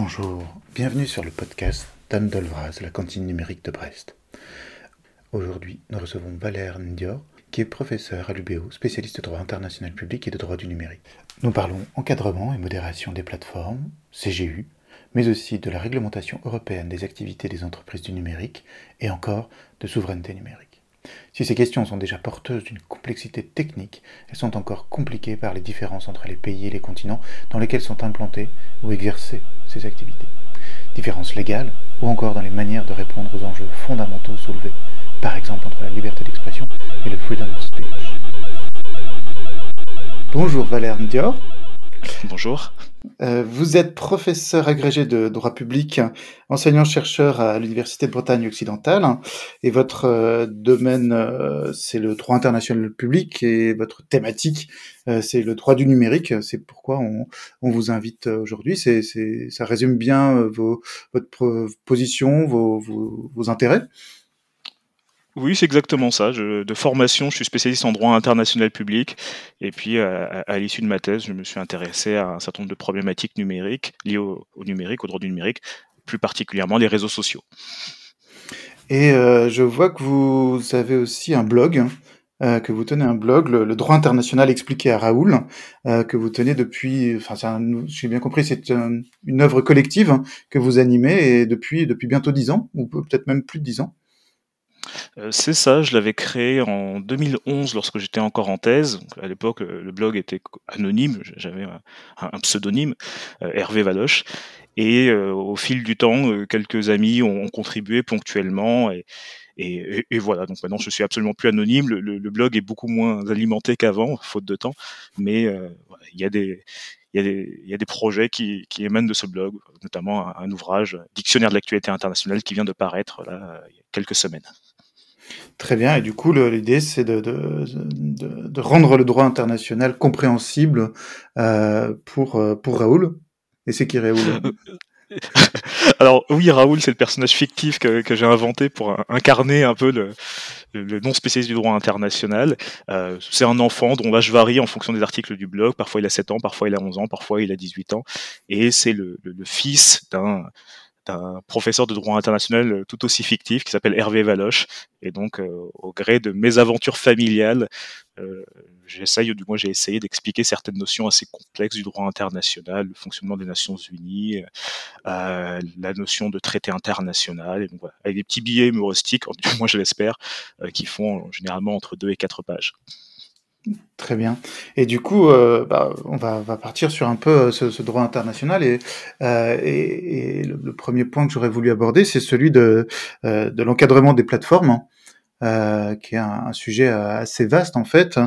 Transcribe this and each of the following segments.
Bonjour, bienvenue sur le podcast d'Anne Dolvraz, la cantine numérique de Brest. Aujourd'hui, nous recevons Valère Ndior, qui est professeur à l'UBO, spécialiste de droit international public et de droit du numérique. Nous parlons encadrement et modération des plateformes, CGU, mais aussi de la réglementation européenne des activités des entreprises du numérique et encore de souveraineté numérique. Si ces questions sont déjà porteuses d'une complexité technique, elles sont encore compliquées par les différences entre les pays et les continents dans lesquels sont implantées ou exercées ces activités. Différences légales ou encore dans les manières de répondre aux enjeux fondamentaux soulevés, par exemple entre la liberté d'expression et le freedom of speech. Bonjour Valère Ndior. Bonjour. Euh, vous êtes professeur agrégé de droit public, enseignant-chercheur à l'Université de Bretagne occidentale, et votre euh, domaine, euh, c'est le droit international public, et votre thématique, c'est le droit du numérique. C'est pourquoi on, vous invite aujourd'hui. C'est, ça résume bien vos, votre position, vos, vos intérêts. Oui, c'est exactement ça. de formation, je suis spécialiste en droit international public. Et puis, à, l'issue de ma thèse, je me suis intéressé à un certain nombre de problématiques numériques liées au, numérique, au droit du numérique, plus particulièrement les réseaux sociaux. Et euh, je vois que vous avez aussi un blog, euh, que vous tenez un blog, le, droit international expliqué à Raoul, euh, que vous tenez depuis, enfin, j'ai bien compris, c'est une œuvre collective que vous animez depuis, depuis bientôt dix ans, ou peut-être même plus de dix ans. Euh, c'est ça, je l'avais créé en 2011 lorsque j'étais encore en thèse. À l'époque, le blog était anonyme, j'avais un, pseudonyme, euh, Hervé Valoche. Et euh, au fil du temps, quelques amis ont, contribué ponctuellement. Et, voilà, donc maintenant je suis absolument plus anonyme. Le, blog est beaucoup moins alimenté qu'avant, faute de temps. Mais il y a des, projets qui, émanent de ce blog, notamment un, un ouvrage, Dictionnaire de l'actualité internationale, qui vient de paraître là, il y a quelques semaines. Très bien. Et du coup, l'idée, c'est de, rendre le droit international compréhensible euh, pour, euh, pour Raoul. Et c'est qui Raoul? Alors oui, Raoul, c'est le personnage fictif que, j'ai inventé pour incarner un peu le, le non spécialiste du droit international. Euh, c'est un enfant dont l'âge varie en fonction des articles du blog. Parfois il a 7 ans, parfois il a 11 ans, parfois il a 18 ans. Et c'est le, fils d'un un professeur de droit international euh, tout aussi fictif qui s'appelle Hervé Valoche. Et donc, euh, au gré de mes aventures familiales, euh, j'essaye, ou du moins j'ai essayé d'expliquer certaines notions assez complexes du droit international, le fonctionnement des Nations Unies, la notion de traité international, et donc, avec des petits billets humoristiques, du moins je l'espère, qui font généralement entre deux et quatre pages. Très bien. Et du coup, euh, bah, on va, va, partir sur un peu euh, ce, ce droit international. Et, euh, et, et le, premier point que j'aurais voulu aborder, c'est celui de, euh, de l'encadrement des plateformes, hein, qui est un, un, sujet assez vaste en fait,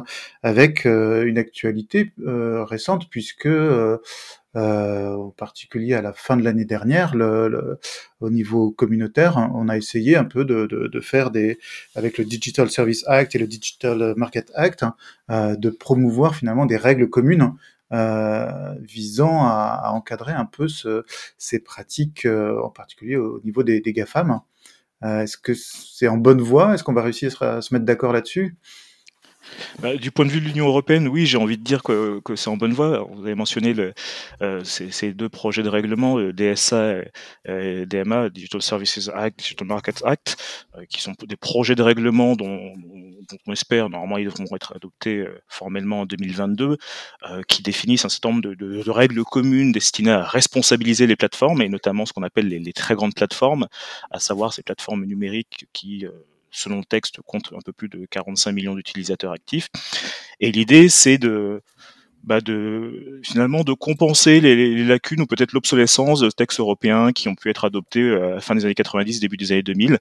avec une actualité récente, puisque euh, en particulier à la fin de l'année dernière, le, au niveau communautaire, hein, on a essayé un peu de, de, de, faire des, avec le Digital Service Act et le Digital Market Act, hein, euh, de promouvoir finalement des règles communes euh, visant à, à, encadrer un peu ce, ces pratiques, euh, en particulier au niveau des, des GAFAM. Euh, est-ce que c'est en bonne voie? Est-ce qu'on va réussir à se mettre d'accord là-dessus? Bah, du point de vue de l'Union européenne, oui, j'ai envie de dire que, c'est en bonne voie. vous avez mentionné euh, ces, deux projets de règlement, le DSA et, DMA, Digital Services Act, Digital Markets Act, euh, qui sont des projets de règlement dont, on espère, normalement, ils devront être adoptés euh, formellement en 2022, euh, qui définissent un certain nombre de, règles communes destinées à responsabiliser les plateformes, et notamment ce qu'on appelle les, très grandes plateformes, à savoir ces plateformes numériques qui selon le texte, compte un peu plus de 45 millions d'utilisateurs actifs. Et l'idée, c'est de, bah finalement de compenser les, les lacunes ou peut-être l'obsolescence de textes européens qui ont pu être adoptés euh, à la fin des années 90, début des années 2000,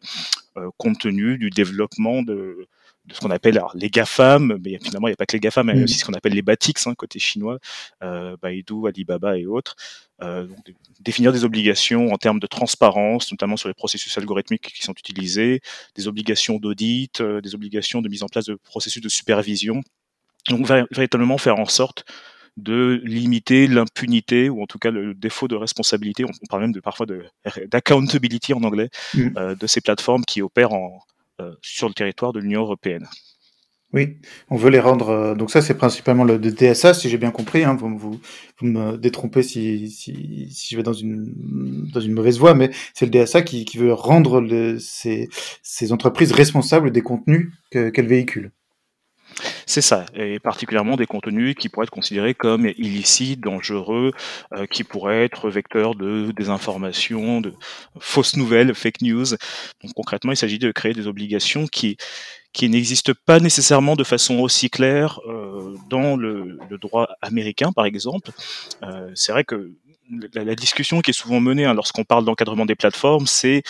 euh, compte tenu du développement de, de ce qu'on appelle alors, les GAFAM, mais finalement il n'y a pas que les GAFAM, mais il y a aussi ce qu'on appelle les BATIX, hein, côté chinois, euh, Baidu, Alibaba et autres. Euh, donc, définir des obligations en termes de transparence, notamment sur les processus algorithmiques qui sont utilisés, des obligations d'audit, euh, des obligations de mise en place de processus de supervision. Donc véritablement faire en sorte de limiter l'impunité ou en tout cas le défaut de responsabilité, on parle même de parfois d'accountability en anglais, euh, de ces plateformes qui opèrent en, sur le territoire de l'Union européenne. Oui, on veut les rendre. Euh, donc ça, c'est principalement le, DSA, si j'ai bien compris. Hein, vous, vous, me détrompez si, si, je vais dans une dans une mauvaise voie, mais c'est le DSA qui, veut rendre ces entreprises responsables des contenus qu'elles véhiculent. C'est ça, et particulièrement des contenus qui pourraient être considérés comme illicites, dangereux, euh, qui pourraient être vecteurs de désinformation, de fausses nouvelles, fake news. Donc concrètement, il s'agit de créer des obligations qui qui n'existent pas nécessairement de façon aussi claire euh, dans le, droit américain, par exemple. Euh, c'est vrai que la, discussion qui est souvent menée hein, lorsqu'on parle d'encadrement des plateformes, c'est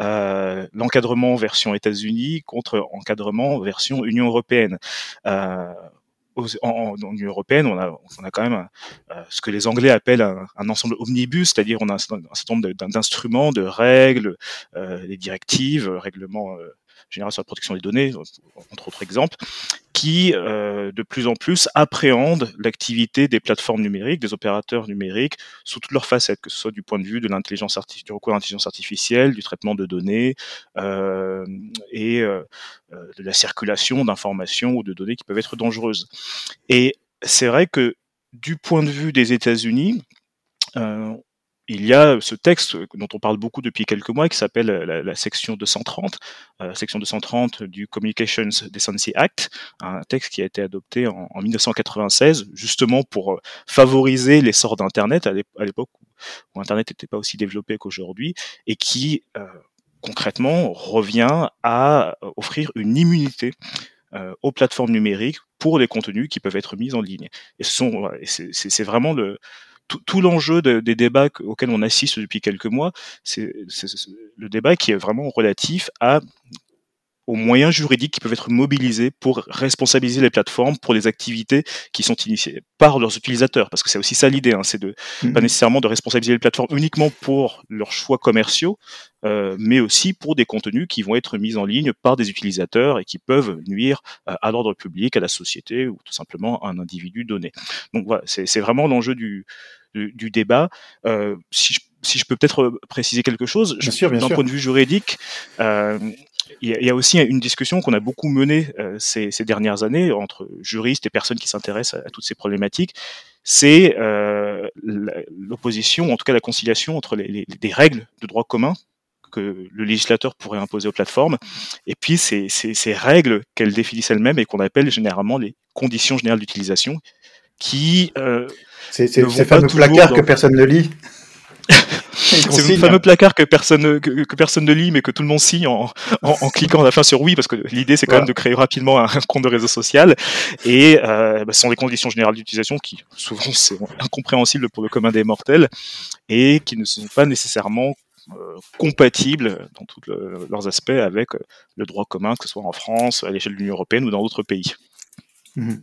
euh, l'encadrement version États-Unis contre encadrement version Union européenne. Euh, en, en, Union européenne, on a, on a quand même euh, ce que les Anglais appellent un, un ensemble omnibus, c'est-à-dire on a un, certain nombre d'instruments, de règles, euh, des directives, règlements sur la protection des données, entre autres exemples, qui euh, de plus en plus appréhendent l'activité des plateformes numériques, des opérateurs numériques, sous toutes leurs facettes, que ce soit du point de vue de l'intelligence du recours à l'intelligence artificielle, du traitement de données euh, et euh, de la circulation d'informations ou de données qui peuvent être dangereuses. Et c'est vrai que du point de vue des États-Unis, il y a ce texte dont on parle beaucoup depuis quelques mois qui s'appelle la, section 230, euh, section 230 du Communications Decency Act, un texte qui a été adopté en, 1996 justement pour euh, favoriser l'essor d'Internet à l'époque où, Internet n'était pas aussi développé qu'aujourd'hui et qui euh, concrètement revient à offrir une immunité aux plateformes numériques pour les contenus qui peuvent être mis en ligne. Et c'est vraiment le, tout, l'enjeu des débats auxquels on assiste depuis quelques mois, c'est le débat qui est vraiment relatif à aux moyens juridiques qui peuvent être mobilisés pour responsabiliser les plateformes pour les activités qui sont initiées par leurs utilisateurs. Parce que c'est aussi ça l'idée, hein, c'est de mmh. pas nécessairement de responsabiliser les plateformes uniquement pour leurs choix commerciaux, euh, mais aussi pour des contenus qui vont être mis en ligne par des utilisateurs et qui peuvent nuire euh, à l'ordre public, à la société ou tout simplement à un individu donné. Donc voilà, c'est vraiment l'enjeu du, du, débat. Euh, si, je, si, je, peux peut-être préciser quelque chose, d'un point de vue juridique, euh, il y, a aussi une discussion qu'on a beaucoup menée euh, ces, ces, dernières années entre juristes et personnes qui s'intéressent à, toutes ces problématiques. C'est euh, l'opposition, en tout cas la conciliation entre les, règles de droit commun que le législateur pourrait imposer aux plateformes, et puis ces, ces, ces règles qu'elles définissent elles-mêmes et qu'on appelle généralement les conditions générales d'utilisation, qui euh, c'est ces fameux placards que personne ne lit. C'est le fameux placard que personne que, personne ne lit mais que tout le monde signe en, en, cliquant à la fin sur oui parce que l'idée c'est quand même de créer rapidement un, compte de réseau social et euh, bah, ce sont des conditions générales d'utilisation qui souvent sont incompréhensibles pour le commun des mortels et qui ne sont pas nécessairement euh, compatibles dans tous leurs aspects avec le droit commun que ce soit en France à l'échelle de l'Union européenne ou dans d'autres pays. Mmh.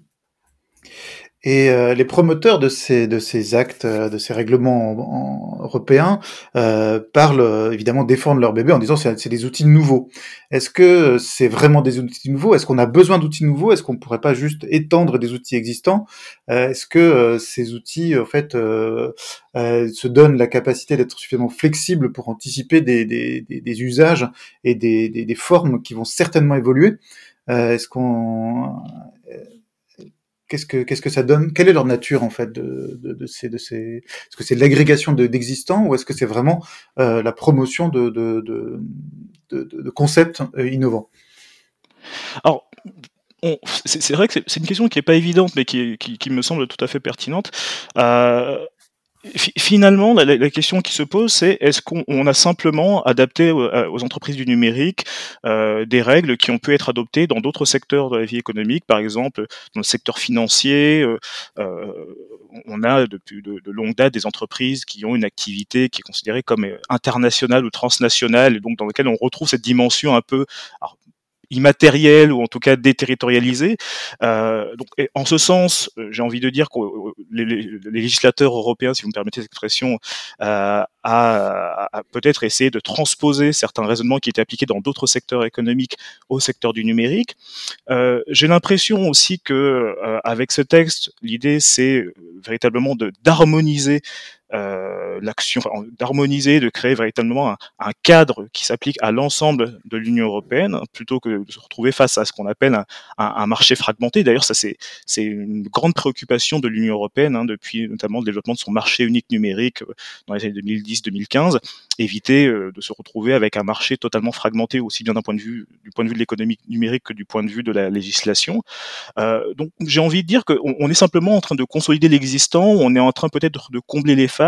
Et euh, les promoteurs de ces, de ces actes, euh, de ces règlements européens, euh, parlent euh, évidemment défendent leur bébé en disant c'est c'est des outils nouveaux. Est-ce que c'est vraiment des outils nouveaux? Est-ce qu'on a besoin d'outils nouveaux? Est-ce qu'on pourrait pas juste étendre des outils existants? Est-ce que ces outils en fait se donnent la capacité d'être suffisamment flexibles pour anticiper des, des, des, usages et des, des, formes qui vont certainement évoluer? Est-ce qu'on qu'est-ce que qu'est-ce que ça donne? Quelle est leur nature en fait de, de, de ces de ces Est-ce que c'est l'agrégation d'existants ou est-ce que c'est vraiment euh, la promotion de de, de, concepts euh, innovants? Alors. C'est vrai que c'est une question qui n'est pas évidente, mais qui, qui, qui, me semble tout à fait pertinente. Euh, Finalement, la, question qui se pose, c'est est-ce qu'on a simplement adapté aux, entreprises du numérique euh, des règles qui ont pu être adoptées dans d'autres secteurs de la vie économique, par exemple dans le secteur financier. Euh, euh on a depuis de, de longue date des entreprises qui ont une activité qui est considérée comme internationale ou transnationale, et donc dans laquelle on retrouve cette dimension un peu immatériel ou en tout cas déterritorialisé. Euh, donc, en ce sens, euh, j'ai envie de dire que euh, les, législateurs européens, si vous me permettez cette expression, euh, a, peut-être essayé de transposer certains raisonnements qui étaient appliqués dans d'autres secteurs économiques au secteur du numérique. Euh, j'ai l'impression aussi que avec ce texte, l'idée c'est véritablement de d'harmoniser euh, l'action, d'harmoniser, de créer véritablement un, cadre qui s'applique à l'ensemble de l'Union européenne, plutôt que de se retrouver face à ce qu'on appelle un, marché fragmenté. D'ailleurs, ça c'est une grande préoccupation de l'Union européenne hein, depuis notamment le développement de son marché unique numérique euh, dans les années 2010-2015, éviter euh, de se retrouver avec un marché totalement fragmenté aussi bien d'un point de vue du point de vue de l'économie numérique que du point de vue de la législation. Euh, donc j'ai envie de dire qu'on on est simplement en train de consolider l'existant, on est en train peut-être de combler les failles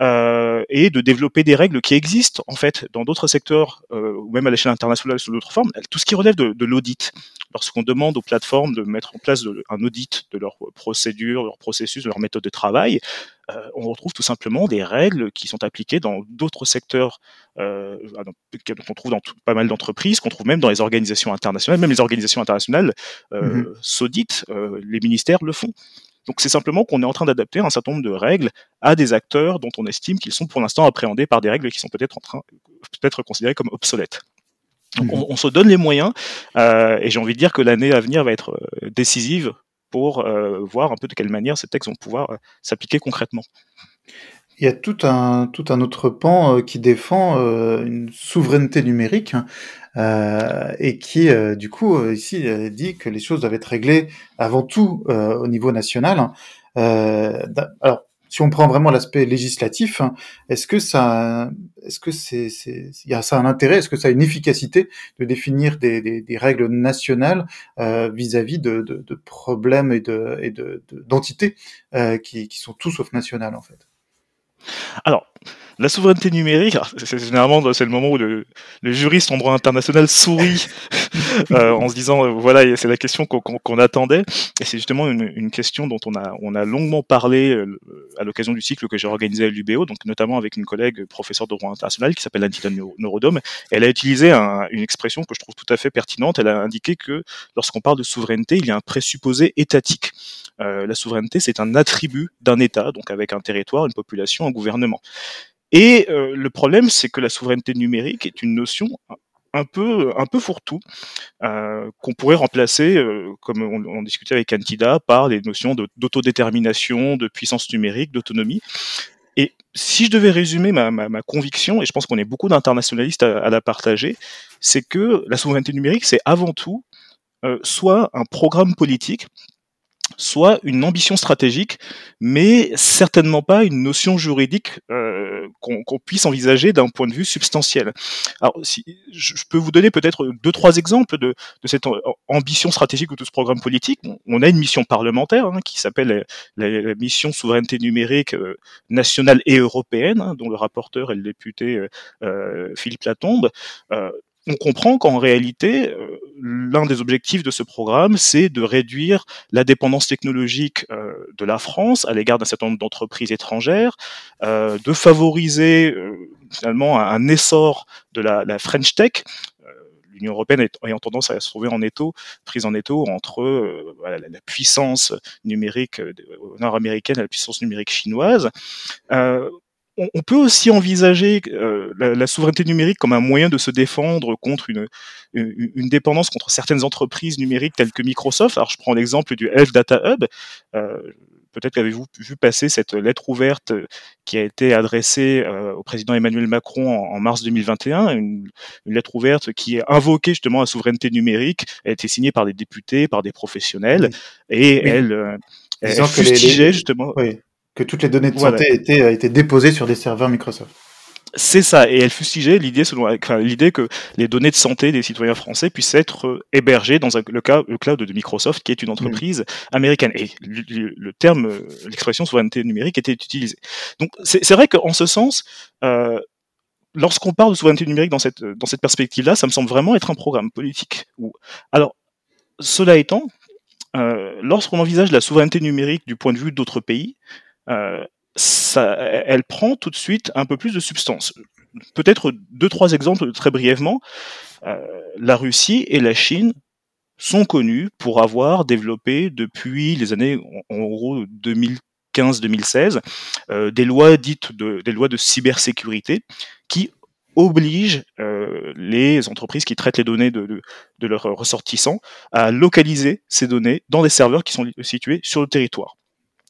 euh, et de développer des règles qui existent en fait dans d'autres secteurs euh, ou même à l'échelle internationale sous d'autres formes. Tout ce qui relève de, de l'audit, lorsqu'on demande aux plateformes de mettre en place un audit de leurs procédures, leurs processus, de leurs méthodes de travail, euh, on retrouve tout simplement des règles qui sont appliquées dans d'autres secteurs euh, ah, qu'on trouve dans pas mal d'entreprises, qu'on trouve même dans les organisations internationales, même les organisations internationales euh, mmh s'auditent, les ministères le font. Donc c'est simplement qu'on est en train d'adapter un certain nombre de règles à des acteurs dont on estime qu'ils sont pour l'instant appréhendés par des règles qui sont peut-être en train peut-être considérées comme obsolètes. Donc mmh on, se donne les moyens euh, et j'ai envie de dire que l'année à venir va être euh, décisive pour euh, voir un peu de quelle manière ces textes vont pouvoir euh, s'appliquer concrètement. Il y a tout un, tout un autre pan euh, qui défend une souveraineté numérique euh, et qui, du coup, ici, dit que les choses doivent être réglées avant tout au niveau national. alors, si on prend vraiment l'aspect législatif, est-ce que ça, est-ce que c'est, il y a ça un intérêt, est-ce que ça a une efficacité de définir des, des, des règles nationales euh, vis-à-vis de, de, de, problèmes et de, et de, d'entités euh, qui, qui sont tout sauf nationales en fait? Alors, la souveraineté numérique, c'est généralement c'est le moment où le, juriste en droit international sourit euh, en se disant euh, voilà c'est la question qu'on attendait et c'est justement une, question dont on a on a longuement parlé euh, à l'occasion du cycle que j'ai organisé à l'UBO donc notamment avec une collègue professeure de droit international qui s'appelle Anita Neurodome. Elle a utilisé une expression que je trouve tout à fait pertinente. Elle a indiqué que lorsqu'on parle de souveraineté, il y a un présupposé étatique. la souveraineté, c'est un attribut d'un État, donc avec un territoire, une population, un gouvernement. Et euh, le problème, c'est que la souveraineté numérique est une notion un peu un peu fourre-tout euh, qu'on pourrait remplacer, euh, comme on, discutait avec Antida, par les notions d'autodétermination, de, puissance numérique, d'autonomie. Et si je devais résumer ma, conviction, et je pense qu'on est beaucoup d'internationalistes à, la partager, c'est que la souveraineté numérique, c'est avant tout soit un programme politique soit une ambition stratégique, mais certainement pas une notion juridique euh, qu'on puisse envisager d'un point de vue substantiel. Alors, si, je peux vous donner peut-être deux, trois exemples de, de, cette ambition stratégique ou de ce programme politique. On a une mission parlementaire hein, qui s'appelle la, mission souveraineté numérique euh, nationale et européenne, hein, dont le rapporteur est le député euh, euh Philippe Latombe. On comprend qu'en réalité, euh, l'un des objectifs de ce programme, c'est de réduire la dépendance technologique euh, de la France à l'égard d'un certain nombre d'entreprises étrangères, euh, de favoriser finalement un, essor de la, French Tech. L'Union européenne ayant tendance à se trouver en étau, prise en étau entre la, puissance numérique nord-américaine et la puissance numérique chinoise on, peut aussi envisager euh, la, souveraineté numérique comme un moyen de se défendre contre une, une, dépendance contre certaines entreprises numériques telles que Microsoft. Alors je prends l'exemple du Health Data Hub. Euh, Peut-être qu'avez-vous vu passer cette lettre ouverte qui a été adressée euh, au président Emmanuel Macron en, mars 2021, une, une, lettre ouverte qui invoquée justement la souveraineté numérique. Elle a été signée par des députés, par des professionnels, et elle, euh, elle fustigeait justement. Oui que toutes les données de santé étaient, euh, étaient déposées sur des serveurs Microsoft. C'est ça, et elle fustigeait l'idée selon enfin, l'idée que les données de santé des citoyens français puissent être euh, hébergées dans le, cas, le cloud de Microsoft, qui est une entreprise américaine. Et le, terme, euh, l'expression souveraineté numérique était utilisée. Donc c'est vrai qu'en ce sens, euh, lorsqu'on parle de souveraineté numérique dans cette, dans cette perspective-là, ça me semble vraiment être un programme politique. Où... Alors, cela étant, euh, lorsqu'on envisage la souveraineté numérique du point de vue d'autres pays, ça, elle prend tout de suite un peu plus de substance. Peut-être deux, trois exemples très brièvement. Euh, la Russie et la Chine sont connus pour avoir développé depuis les années en, gros 2015-2016 euh, des lois dites de, lois de cybersécurité qui obligent euh, les entreprises qui traitent les données de, leurs ressortissants à localiser ces données dans des serveurs qui sont situés sur le territoire.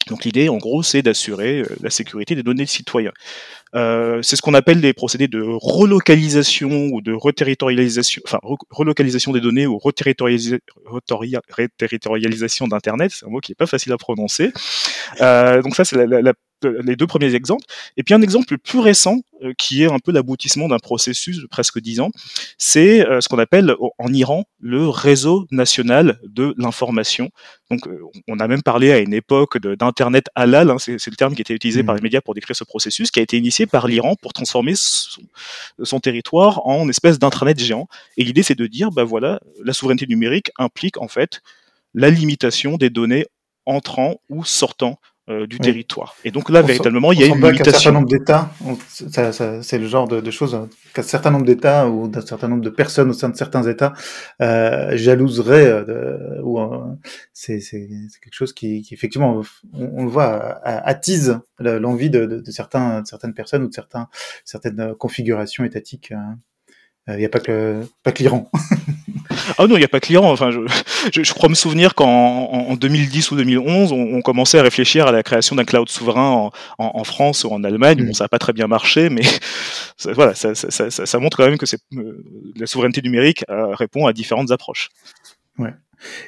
Donc l'idée, en gros, c'est d'assurer la sécurité des données de citoyens. Euh, c'est ce qu'on appelle des procédés de relocalisation ou de reterritorialisation, enfin relocalisation des données ou reterritorialisation d'Internet. C'est un mot qui est pas facile à prononcer. Euh, donc ça, c'est la, la, les deux premiers exemples. Et puis un exemple plus récent, euh, qui est un peu l'aboutissement d'un processus de presque dix ans, c'est euh, ce qu'on appelle en Iran le réseau national de l'information. Donc euh, on a même parlé à une époque d'internet halal, hein, c'est le terme qui était utilisé par mmh. les médias pour décrire ce processus, qui a été initié par l'Iran pour transformer son, son, territoire en espèce d'intranet géant. Et l'idée c'est de dire, bah voilà, la souveraineté numérique implique en fait la limitation des données entrant ou sortant euh, du territoire. Et donc là, véritablement, il y a une limitation. Un certain nombre d'États, c'est le genre de, de choses hein, qu'un certain nombre d'États ou d'un certain nombre de personnes au sein de certains États euh, jalouseraient. Euh, ou euh, c'est quelque chose qui, qui effectivement, on, le voit, attise l'envie de, de, de, certains, certaines personnes ou de certains, certaines configurations étatiques. Hein. Il n'y a pas que, pas que l'Iran. Ah non, il n'y a pas client. Enfin, je, je, crois me souvenir qu'en en 2010 ou 2011, on, on, commençait à réfléchir à la création d'un cloud souverain en, en, en, France ou en Allemagne. Bon, mm. ça n'a pas très bien marché, mais ça, voilà, ça, ça, ça, montre quand même que euh, la souveraineté numérique euh, répond à différentes approches. Ouais.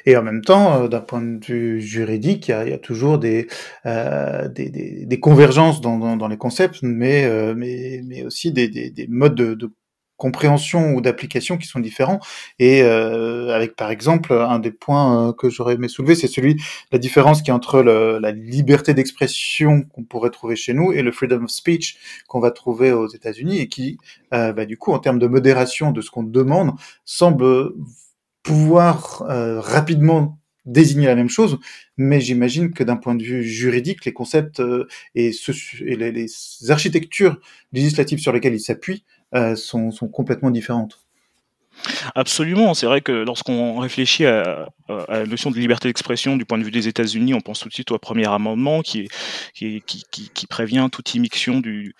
Et en même temps, euh, d'un point de vue juridique, il y a, il y a toujours des, euh, des, des, des, convergences dans, dans, dans, les concepts, mais, euh, mais, mais aussi des, des modes de, de compréhension ou d'application qui sont différents. Et euh, avec par exemple un des points euh, que j'aurais aimé soulever, c'est celui la différence qui est entre le, la liberté d'expression qu'on pourrait trouver chez nous et le freedom of speech qu'on va trouver aux États-Unis et qui, euh, bah, du coup, en termes de modération de ce qu'on demande, semble pouvoir euh, rapidement désigner la même chose, mais j'imagine que d'un point de vue juridique, les concepts et, ce, et les, architectures législatives sur lesquelles ils s'appuient sont, sont complètement différentes. Absolument, c'est vrai que lorsqu'on réfléchit à, la notion de liberté d'expression du point de vue des États-Unis, on pense tout de suite au premier amendement qui, prévient toute immixtion du,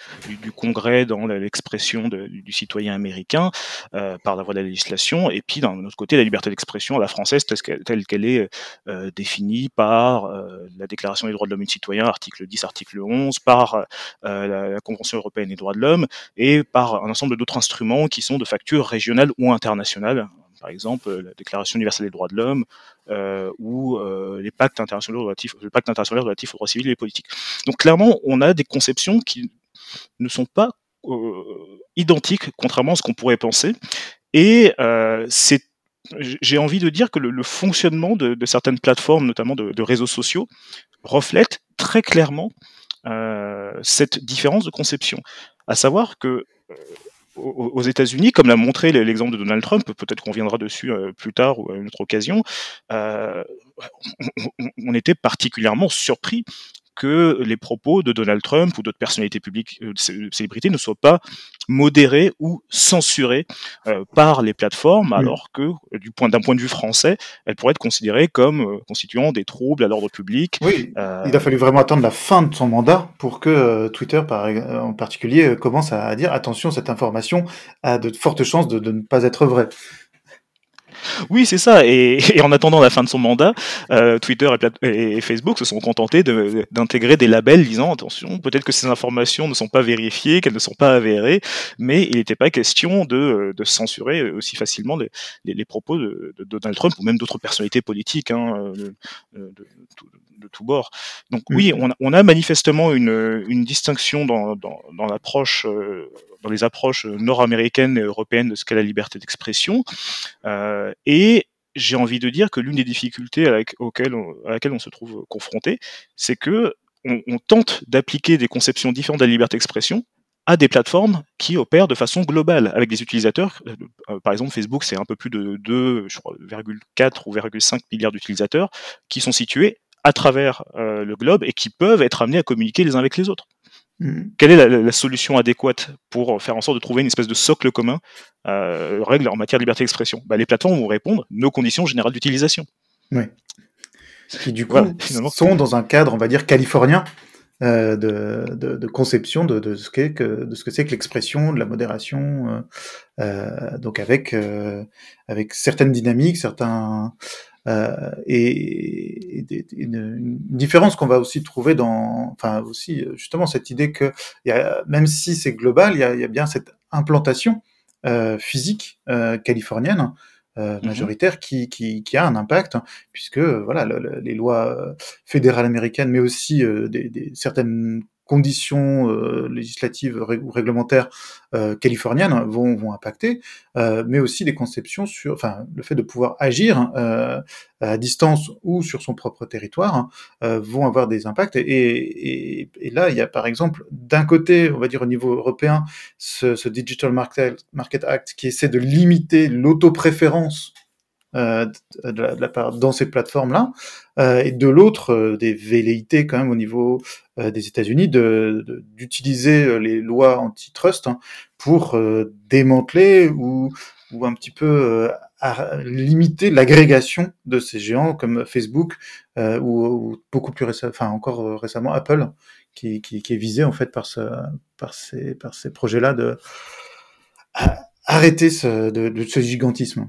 Congrès dans l'expression du citoyen américain euh, par la voie de la législation, et puis d'un autre côté la liberté d'expression à la française telle qu'elle est euh, définie par euh, la Déclaration des droits de l'homme et du citoyen, article 10, article 11, par la, la, Convention européenne des droits de l'homme, et par un ensemble d'autres instruments qui sont de facture régionale ou internationale internationales, par exemple la Déclaration universelle des droits de l'homme euh, ou euh, les pactes internationaux relatifs, le pacte international relatif aux droits civils et politiques. Donc clairement, on a des conceptions qui ne sont pas euh, identiques, contrairement à ce qu'on pourrait penser. Et euh, c'est j'ai envie de dire que le, fonctionnement de, certaines plateformes, notamment de, de, réseaux sociaux, reflète très clairement euh, cette différence de conception. À savoir que euh, aux États-Unis, comme l'a montré l'exemple de Donald Trump, peut-être qu'on viendra dessus euh, plus tard ou à une autre occasion, euh, on, on, était particulièrement surpris que les propos de Donald Trump ou d'autres personnalités publiques, euh, célébrités, ne soient pas modérés ou censurés euh, par les plateformes, alors que euh, du point d'un point de vue français, elles pourraient être considérées comme euh, constituant des troubles à l'ordre public. Oui, euh, il a fallu vraiment attendre la fin de son mandat pour que Twitter, par, en particulier, commence à dire attention, cette information a de fortes chances de, de ne pas être vraie. Oui, c'est ça. Et, et, en attendant la fin de son mandat, euh, Twitter et, et, Facebook se sont contentés d'intégrer de, des labels disant attention, peut-être que ces informations ne sont pas vérifiées, qu'elles ne sont pas avérées, mais il n'était pas question de, de, censurer aussi facilement les, les, les propos de, de, Donald Trump ou même d'autres personnalités politiques hein, de, de, de tout bord. Donc oui, on a, on a manifestement une, une distinction dans, dans, dans l'approche euh, dans les approches nord-américaines et européennes de ce qu'est la liberté d'expression. Euh, et j'ai envie de dire que l'une des difficultés à, on, laquelle on se trouve confronté, c'est que on, tente d'appliquer des conceptions différentes de la liberté d'expression à des plateformes qui opèrent de façon globale avec des utilisateurs. Euh, par exemple, Facebook, c'est un peu plus de 2, je crois, 2,4 ou 2,5 milliards d'utilisateurs qui sont situés à travers euh, le globe et qui peuvent être amenés à communiquer les uns avec les autres. Mmh. Quelle est la, la, solution adéquate pour faire en sorte de trouver une espèce de socle commun, euh, règle en matière de liberté d'expression? Bah, Les plateformes vont répondre nos conditions générales d'utilisation. Oui. Qui du coup voilà, sont dans un cadre, on va dire, californien, de, de, de, conception de, de ce qu'est que de ce que c'est que l'expression, de la modération, donc avec avec certaines dynamiques, certains euh, et, et, une, une, différence qu'on va aussi trouver dans, enfin aussi justement cette idée que y a, même si c'est global, il y a, y a bien cette implantation euh, physique euh, californienne euh, mmh majoritaire qui, qui, qui, a un impact, hein, puisque voilà le, les lois fédérales américaines, mais aussi des, des, certaines conditions euh, législatives ou réglementaires euh, californiennes vont, vont impacter, euh, mais aussi des conceptions sur, enfin, le fait de pouvoir agir euh, à distance ou sur son propre territoire hein, vont avoir des impacts. Et, et, et, là, il y a par exemple, d'un côté, on va dire au niveau européen, ce, ce Digital Market, Market Act qui essaie de limiter l'autopréférence euh, de, la, de, dans ces plateformes-là, euh, et de l'autre euh, des velléités quand même au niveau des États-Unis d'utiliser de, les lois antitrust hein, pour démanteler ou, ou un petit peu limiter l'agrégation de ces géants comme Facebook ou, ou, beaucoup plus récemment, enfin encore récemment Apple, qui, qui, est visé en fait par, ce, par ces, par ces projets-là de arrêter ce, de ce gigantisme.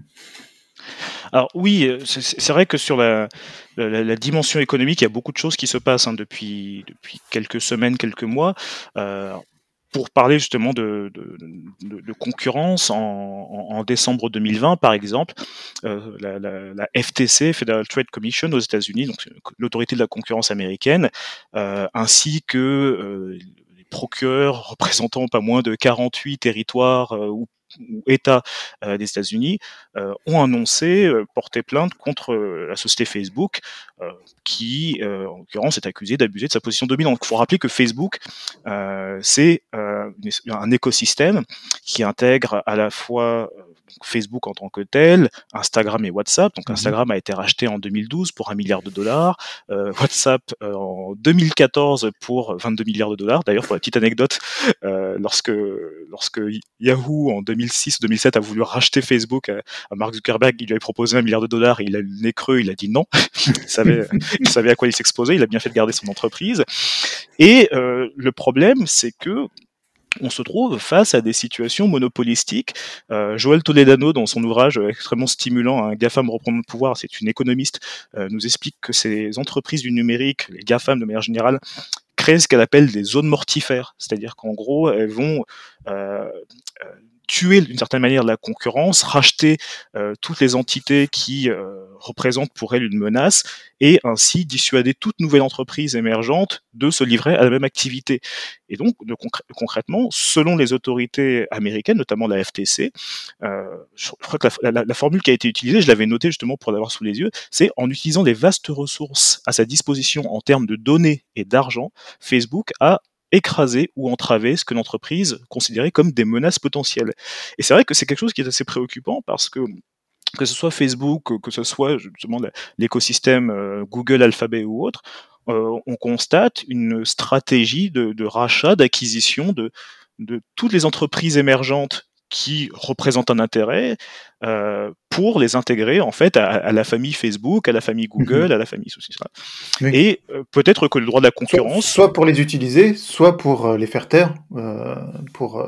Alors oui, euh, c'est vrai que sur la, dimension économique, il y a beaucoup de choses qui se passent hein, depuis, quelques semaines, quelques mois. Euh, pour parler justement de, concurrence, en, décembre 2020, par exemple, euh, la, FTC, Federal Trade Commission aux États-Unis, donc l'autorité de la concurrence américaine, ainsi que les procureurs représentant pas moins de 48 territoires ou ou États euh, des États-Unis euh, ont annoncé euh, porter plainte contre la société Facebook, qui, en l'occurrence, est accusée d'abuser de sa position dominante. Il faut rappeler que Facebook, c'est un écosystème qui intègre à la fois Facebook en tant que tel, Instagram et WhatsApp. Donc mmh Instagram a été racheté en 2012 pour un milliard de dollars, euh, WhatsApp euh, en 2014 pour 22 milliards de dollars. D'ailleurs, pour la petite anecdote, euh, lorsque lorsque Yahoo en 2006-2007 a voulu racheter Facebook à, Mark Zuckerberg, il lui avait proposé un milliard de dollars, il a le nez creux, il a dit non. il savait il savait à quoi il s'exposait, il a bien fait de garder son entreprise. Et le problème, c'est que on se trouve face à des situations monopolistiques. Euh, Joël Toledano, dans son ouvrage extrêmement stimulant, un GAFAM reprendre le pouvoir, c'est une économiste, euh, nous explique que ces entreprises du numérique, les GAFAM de manière générale, créent ce qu'elle appelle des zones mortifères, c'est-à-dire qu'en gros, elles vont euh tuer d'une certaine manière la concurrence, racheter euh, toutes les entités qui euh, représentent pour elle une menace et ainsi dissuader toute nouvelle entreprise émergente de se livrer à la même activité. Et donc, concrètement, selon les autorités américaines, notamment la FTC, euh, je crois que la, la, la, formule qui a été utilisée, je l'avais notée justement pour l'avoir sous les yeux, c'est en utilisant les vastes ressources à sa disposition en termes de données et d'argent, Facebook a écraser ou entraver ce que l'entreprise considérait comme des menaces potentielles. Et c'est vrai que c'est quelque chose qui est assez préoccupant parce que que ce soit Facebook, que ce soit justement l'écosystème euh, Google, Alphabet ou autre, euh, on constate une stratégie de, rachat, d'acquisition de toutes les entreprises émergentes qui représentent un intérêt euh, pour les intégrer en fait à, à, la famille Facebook, à la famille Google, mmh. à la famille ceci, oui. Et euh, peut-être que le droit de la concurrence, soit, soit, pour les utiliser, soit pour euh, les faire taire, euh, pour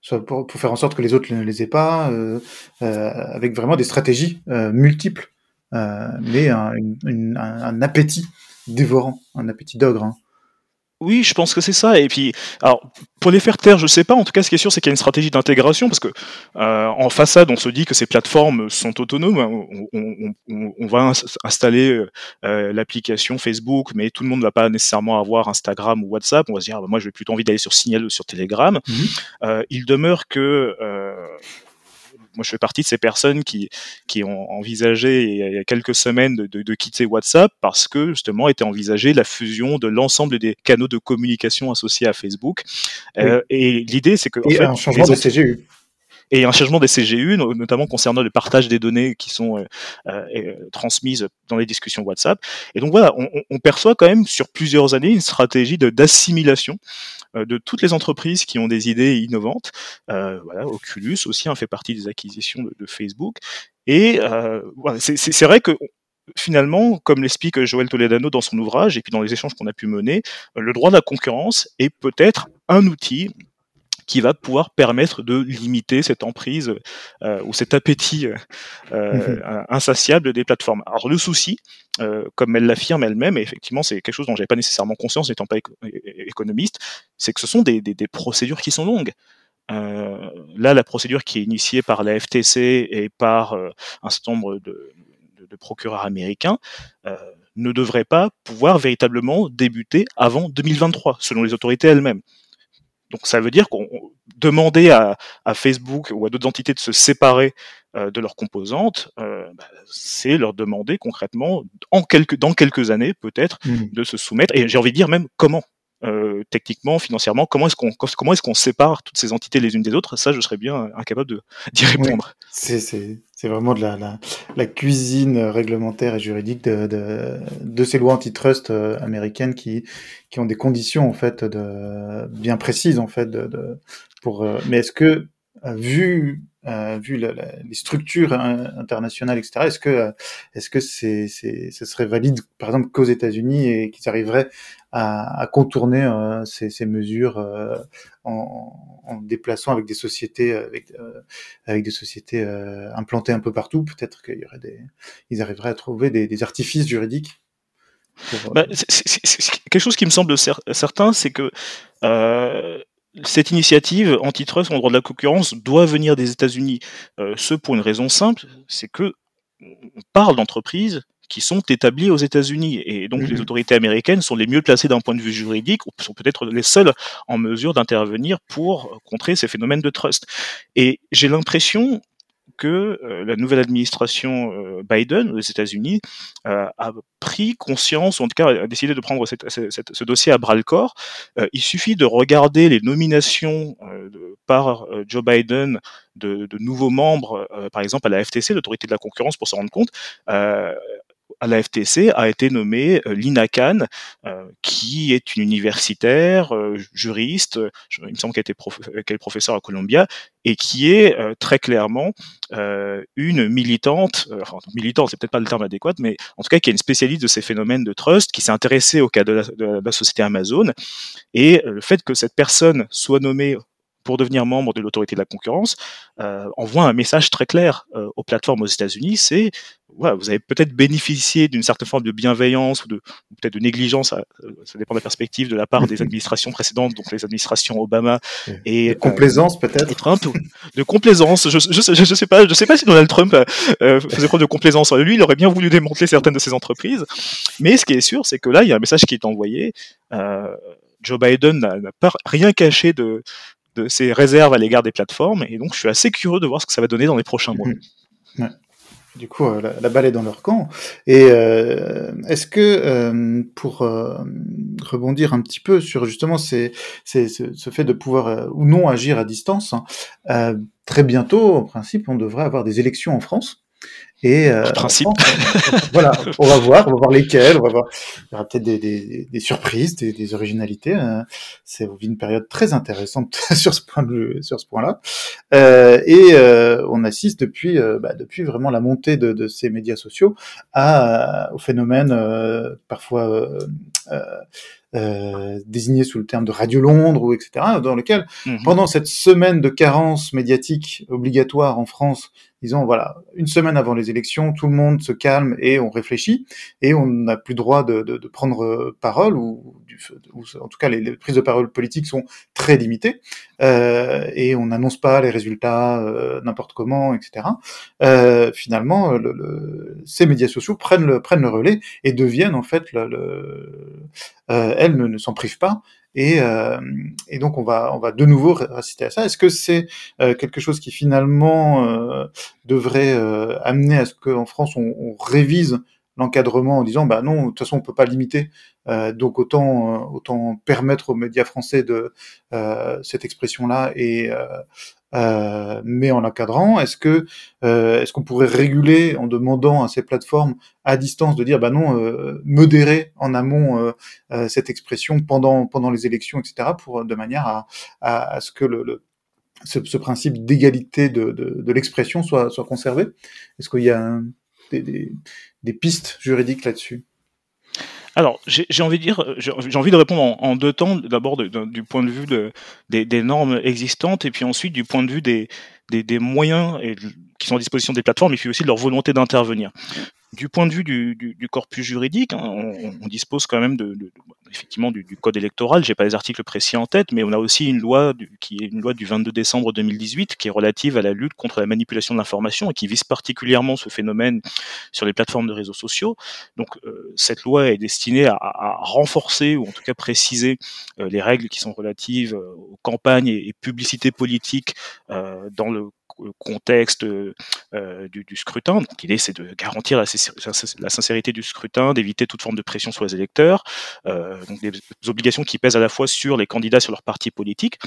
soit pour, pour, faire en sorte que les autres ne les aient pas, avec vraiment des stratégies multiples, mais un, une, un, un, appétit dévorant, un appétit d'ogre. Hein. Oui, je pense que c'est ça. Et puis, alors, pour les faire taire, je sais pas. En tout cas, ce qui est sûr, c'est qu'il y a une stratégie d'intégration, parce que euh, en façade, on se dit que ces plateformes sont autonomes. On, on, on, on va installer euh, l'application Facebook, mais tout le monde ne va pas nécessairement avoir Instagram ou WhatsApp. On va se dire, ah, bah, moi, j'ai plutôt envie d'aller sur Signal ou sur Telegram. Mmh. Euh, il demeure que moi je fais partie de ces personnes qui, qui ont envisagé il y a quelques semaines de, de, de quitter WhatsApp parce que justement était envisagée la fusion de l'ensemble des canaux de communication associés à Facebook. Oui. Euh, et l'idée c'est que et en fait, un changement de CGU et un changement des CGU, notamment concernant le partage des données qui sont euh, euh, transmises dans les discussions WhatsApp. Et donc voilà, on, perçoit quand même sur plusieurs années une stratégie d'assimilation euh, de toutes les entreprises qui ont des idées innovantes. Euh, voilà, Oculus aussi hein, fait partie des acquisitions de, Facebook. Et euh, c'est vrai que finalement, comme l'explique Joël Toledano dans son ouvrage et puis dans les échanges qu'on a pu mener, le droit de la concurrence est peut-être un outil qui va pouvoir permettre de limiter cette emprise euh, ou cet appétit euh, euh mhm. insatiable des plateformes. Alors le souci, euh, comme elle l'affirme elle-même, et effectivement c'est quelque chose dont j'avais pas nécessairement conscience n'étant pas économiste, c'est que ce sont des, des, des, procédures qui sont longues. Euh, là, la procédure qui est initiée par la FTC et par un certain nombre de, de, de procureurs américains ne devrait pas pouvoir véritablement débuter avant 2023, selon les autorités elles-mêmes. Donc ça veut dire qu'on demandait à, Facebook ou à d'autres entités de se séparer euh, de leurs composantes, euh, bah, c'est leur demander concrètement, en quelques, dans quelques années peut-être, mmh. de se soumettre. Et j'ai envie de dire même comment. Euh, techniquement, financièrement, comment est-ce qu'on comment est-ce qu'on sépare toutes ces entités les unes des autres? Ça, je serais bien incapable d'y répondre. c'est vraiment de la, la, la, cuisine réglementaire et juridique de, de, de ces lois antitrust euh, américaines qui, qui ont des conditions en fait de, bien précises en fait de, de pour. Euh, mais est-ce que vu euh, vu la, la, les structures internationales, etc. Est-ce que est-ce que c'est, c'est, ce serait valide, par exemple, qu'aux États-Unis et qu'ils arriveraient à, à contourner euh, ces, ces, mesures euh, en, en, déplaçant avec des sociétés avec, euh, avec des sociétés implantées un peu partout Peut-être qu'il y aurait des, ils arriveraient à trouver des, des artifices juridiques. Bah, c'est, c'est, quelque chose qui me semble certain, c'est que cette initiative antitrust en droit de la concurrence doit venir des États-Unis. Euh, ce pour une raison simple, c'est que on parle d'entreprises qui sont établies aux États-Unis et donc les mmh autorités américaines sont les mieux placées d'un point de vue juridique, ou sont peut-être les seules en mesure d'intervenir pour contrer ces phénomènes de trust. Et j'ai l'impression que euh, la nouvelle administration euh, Biden aux États-Unis euh, a pris conscience, ou en tout cas a décidé de prendre ce dossier à bras le corps. il suffit de regarder les nominations par Joe Biden de, de nouveaux membres, par exemple à la FTC, l'autorité de la concurrence, pour se rendre compte à la FTC a été nommé euh, Lina Khan, euh, qui est une universitaire, euh, juriste, il me semble qu'elle prof est professeure à Columbia, et qui est très clairement une militante, enfin militante, c'est peut-être pas le terme adéquat, mais en tout cas qui est une spécialiste de ces phénomènes de trust, qui s'est intéressée au cas de la, de la société Amazon, et le fait que cette personne soit nommée pour devenir membre de l'autorité de la concurrence euh, envoie un message très clair euh, aux plateformes aux États-Unis, c'est ouais, vous avez peut-être bénéficié d'une certaine forme de bienveillance ou de peut-être de négligence, ça, ça, dépend de la perspective de la part des administrations précédentes, donc les administrations Obama et de complaisance euh, peut-être. Trump, de complaisance. Je, je, je, sais pas, je sais pas si Donald Trump euh, faisait preuve de complaisance. Lui, il aurait bien voulu démanteler certaines de ses entreprises, mais ce qui est sûr, c'est que là, il y a un message qui est envoyé. Euh, Joe Biden n'a pas rien caché de, de ses réserves à l'égard des plateformes, et donc je suis assez curieux de voir ce que ça va donner dans les prochains mois. Ouais. Du coup, euh, la, balle est dans leur camp. Et euh, est-ce que, euh, pour rebondir un petit peu sur justement ce, fait de pouvoir ou non agir à distance, hein, très bientôt, en principe, on devrait avoir des élections en France. Et euh, principe. voilà, on va voir, on va voir lesquelles, on va voir. Il y aura peut-être des, des, des, surprises, des, des originalités. Hein. C'est une période très intéressante sur ce point de, sur ce point-là. Euh, et euh, on assiste depuis, euh, bah, depuis vraiment la montée de, de ces médias sociaux à, au phénomène euh, parfois euh, désigné sous le terme de Radio Londres ou etc. Dans lequel, mmh. pendant cette semaine de carence médiatique obligatoire en France disons voilà, une semaine avant les élections, tout le monde se calme et on réfléchit et on n'a plus droit de, prendre euh, parole ou, en tout cas les, prises de parole politiques sont très limitées euh, et on n'annonce pas les résultats euh, n'importe comment, etc. Finalement, le, le, ces médias sociaux prennent le, prennent le relais et deviennent en fait le, elles ne s'en privent pas et, euh, et, donc on va on va de nouveau réciter à ça. Est-ce que c'est euh, quelque chose qui finalement euh, devrait euh, amener à ce qu'en France on, on révise l'encadrement en disant bah non de toute façon on peut pas limiter euh, donc autant autant permettre aux médias français de cette expression là et euh, mais en l'encadrant Est-ce que euh, est-ce qu'on pourrait réguler en demandant à ces plateformes à distance de dire bah non euh, modérer en amont euh, euh, cette expression pendant pendant les élections etc pour de manière à, à, à ce que le, le ce, ce, principe d'égalité de, de, de l'expression soit soit conservé? Est-ce qu'il y a un... des pistes juridiques là-dessus? Alors, j'ai envie de dire, j'ai envie de répondre en, deux temps. D'abord, du point de vue de, des, normes existantes, et puis ensuite du point de vue des, moyens qui sont à disposition des plateformes, et puis aussi de leur volonté d'intervenir. Du point de vue du, du, corpus juridique, hein, on, on, dispose quand même de, de effectivement du, du, code électoral. J'ai pas les articles précis en tête, mais on a aussi une loi qui est une loi du 22 décembre 2018 qui est relative à la lutte contre la manipulation de l'information et qui vise particulièrement ce phénomène sur les plateformes de réseaux sociaux. Donc euh, cette loi est destinée à, à, renforcer ou en tout cas préciser euh, les règles qui sont relatives euh, aux campagnes et, et publicités politiques dans le contexte euh, du, du, scrutin. Donc l'idée c'est de garantir la, la, sincérité du scrutin, d'éviter toute forme de pression sur les électeurs, euh, donc des obligations qui pèsent à la fois sur les candidats, sur leur parti politique.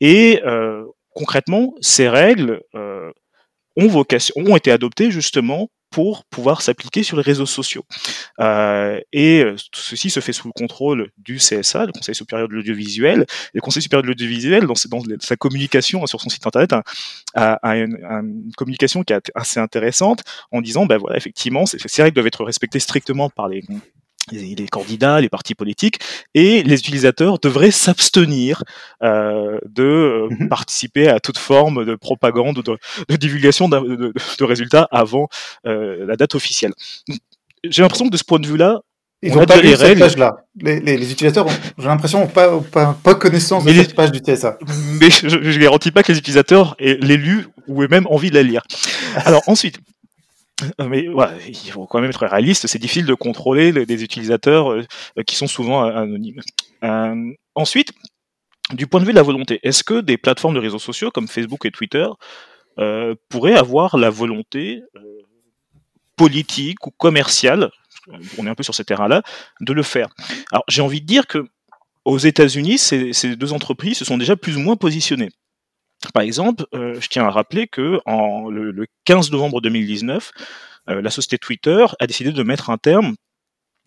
Et euh, concrètement, ces règles euh, ont, vocation, ont été adoptées justement pour pouvoir s'appliquer sur les réseaux sociaux. Euh, et euh, tout ceci se fait sous le contrôle du CSA, le Conseil supérieur de l'audiovisuel. Le Conseil supérieur de l'audiovisuel, dans, sa communication sur son site internet, a, a, une, une, communication qui est assez intéressante en disant, ben voilà, effectivement, ces règles doivent être respectées strictement par les les, candidats, les partis politiques, et les utilisateurs devraient s'abstenir euh, de euh, mhm. participer à toute forme de propagande ou de, de divulgation de, de, de, résultats avant euh, la date officielle. J'ai l'impression que de ce point de vue-là, ils n'ont pas lu cette page-là. Les, les, les, utilisateurs, j'ai l'impression, n'ont pas, pas, pas, connaissance de cette page du TSA. Mais je ne garantis pas que les utilisateurs aient lu ou aient même envie de la lire. Alors ensuite, mais voilà, il faut quand même être réaliste, c'est difficile de contrôler des utilisateurs euh, qui sont souvent anonymes. Euh, ensuite, du point de vue de la volonté, est-ce que des plateformes de réseaux sociaux comme Facebook et Twitter euh, pourraient avoir la volonté euh, politique ou commerciale, on est un peu sur ce terrain-là, de le faire? Alors j'ai envie de dire que aux États-Unis, ces deux entreprises se sont déjà plus ou moins positionnées. Par exemple, euh, je tiens à rappeler que le, le 15 novembre 2019, euh, la société Twitter a décidé de mettre un terme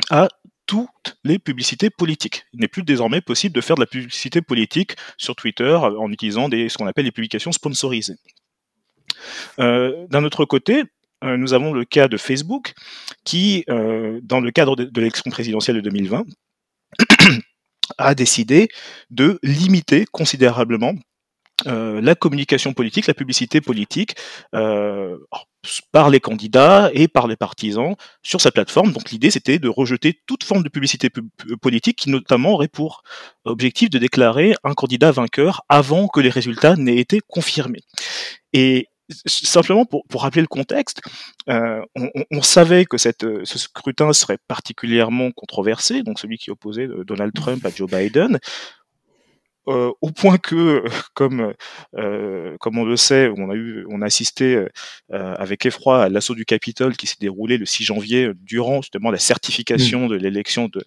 à toutes les publicités politiques. Il n'est plus désormais possible de faire de la publicité politique sur Twitter en utilisant ce qu'on appelle les publications sponsorisées. Euh, D'un autre côté, euh, nous avons le cas de Facebook qui, euh, dans le cadre de, de l'élection présidentielle de 2020, a décidé de limiter considérablement euh, la communication politique, la publicité politique euh, par les candidats et par les partisans sur sa plateforme. Donc l'idée c'était de rejeter toute forme de publicité politique qui notamment aurait pour objectif de déclarer un candidat vainqueur avant que les résultats n'aient été confirmés. Et simplement pour, rappeler le contexte, euh, on, savait que ce scrutin serait particulièrement controversé, donc celui qui opposait Donald Trump à Joe Biden. Euh, au point que, comme euh, comme on le sait, on a eu, on a assisté euh, avec effroi à l'assaut du Capitole qui s'est déroulé le 6 janvier durant justement la certification mmh. de l'élection de,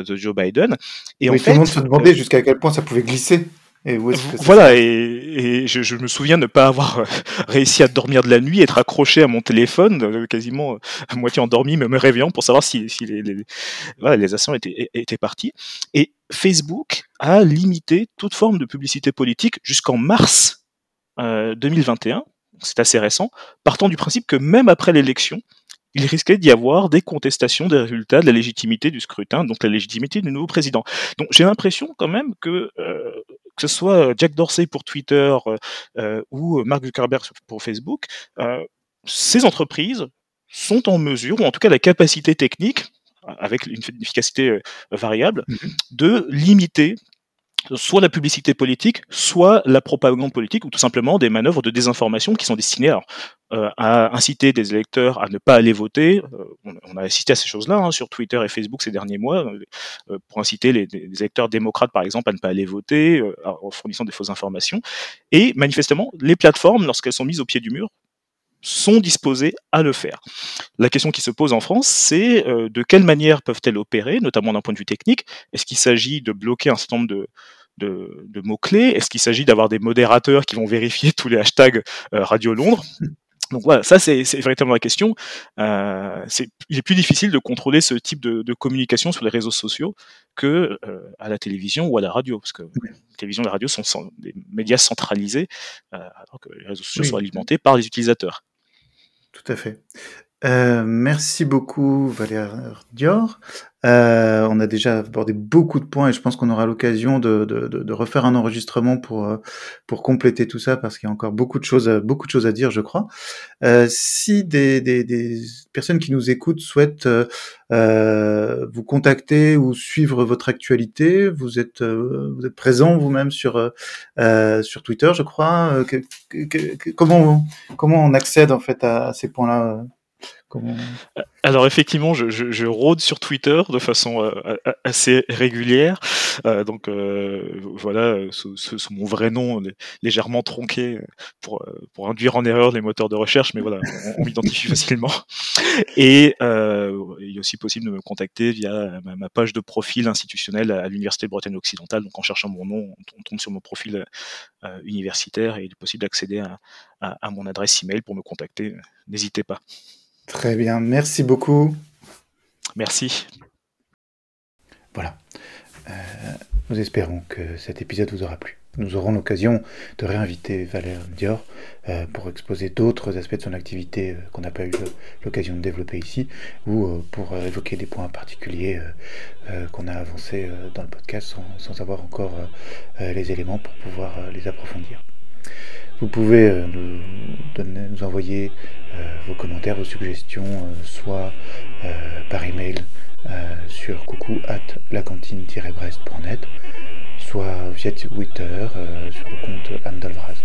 de Joe Biden. Et oui, en tout fait, le monde se demandait jusqu'à quel point ça pouvait glisser. Et voilà, et, et je, je, me souviens ne pas avoir réussi à dormir de la nuit, être accroché à mon téléphone, quasiment à moitié endormi, me, me réveillant pour savoir si, si les, les, voilà, les actions étaient, étaient parties. Et Facebook a limité toute forme de publicité politique jusqu'en mars euh, 2021, c'est assez récent, partant du principe que même après l'élection, il risquait d'y avoir des contestations des résultats de la légitimité du scrutin, donc la légitimité du nouveau président. Donc j'ai l'impression quand même que euh, que ce soit Jack Dorsey pour Twitter euh, ou Mark Zuckerberg pour Facebook, euh, ces entreprises sont en mesure, ou en tout cas la capacité technique, avec une efficacité euh, variable, mmh de limiter soit la publicité politique, soit la propagande politique, ou tout simplement des manœuvres de désinformation qui sont destinées à, euh, à inciter des électeurs à ne pas aller voter. Euh, on, a assisté à ces choses-là hein, sur Twitter et Facebook ces derniers mois, euh, pour inciter les, les, électeurs démocrates, par exemple, à ne pas aller voter, en fournissant des fausses informations. Et manifestement, les plateformes, lorsqu'elles sont mises au pied du mur, sont disposées à le faire. La question qui se pose en France, c'est euh, de quelle manière peuvent-elles opérer, notamment d'un point de vue technique? Est-ce qu'il s'agit de bloquer un certain nombre de, de, de mots-clés? Est-ce qu'il s'agit d'avoir des modérateurs qui vont vérifier tous les hashtags euh, Radio Londres? Donc voilà, ça c'est véritablement la question. Euh, il est plus difficile de contrôler ce type de, de communication sur les réseaux sociaux que euh, à la télévision ou à la radio, parce que la télévision et la radio sont, des médias centralisés, euh, alors que les réseaux sociaux oui. sont alimentés par les utilisateurs. Tout à fait. Euh, merci beaucoup Valère Dior. Euh, on a déjà abordé beaucoup de points et je pense qu'on aura l'occasion de, de, de, refaire un enregistrement pour euh, pour compléter tout ça parce qu'il y a encore beaucoup de choses beaucoup de choses à dire, je crois. Euh, si des, des, des, personnes qui nous écoutent souhaitent euh, vous contacter ou suivre votre actualité, vous êtes vous êtes présent vous-même sur sur Twitter, je crois. Que, que, comment comment on accède en fait à, à ces points-là? Alors effectivement, je, je, rôde sur Twitter de façon euh, assez régulière. Euh, donc euh, voilà, sous, mon vrai nom légèrement tronqué pour, pour induire en erreur les moteurs de recherche, mais voilà, on, m'identifie facilement. Et il est aussi possible de me contacter via ma, page de profil institutionnel à l'Université de Bretagne occidentale. Donc en cherchant mon nom, on, tombe sur mon profil universitaire et il est possible d'accéder à, à mon adresse email pour me contacter. N'hésitez pas. Très bien, merci beaucoup. Merci. Voilà. Euh, nous espérons que cet épisode vous aura plu. Nous aurons l'occasion de réinviter Valère Dior euh, pour exposer d'autres aspects de son activité euh, qu'on n'a pas eu l'occasion de développer ici, ou pour évoquer des points particuliers qu'on a avancés dans le podcast sans, sans avoir encore les éléments pour pouvoir les approfondir. Vous pouvez euh, nous, envoyer euh, vos commentaires, vos suggestions, euh, soit par email sur coucou at lacantine-brest.net, soit via Twitter sur le compte Andalvraz.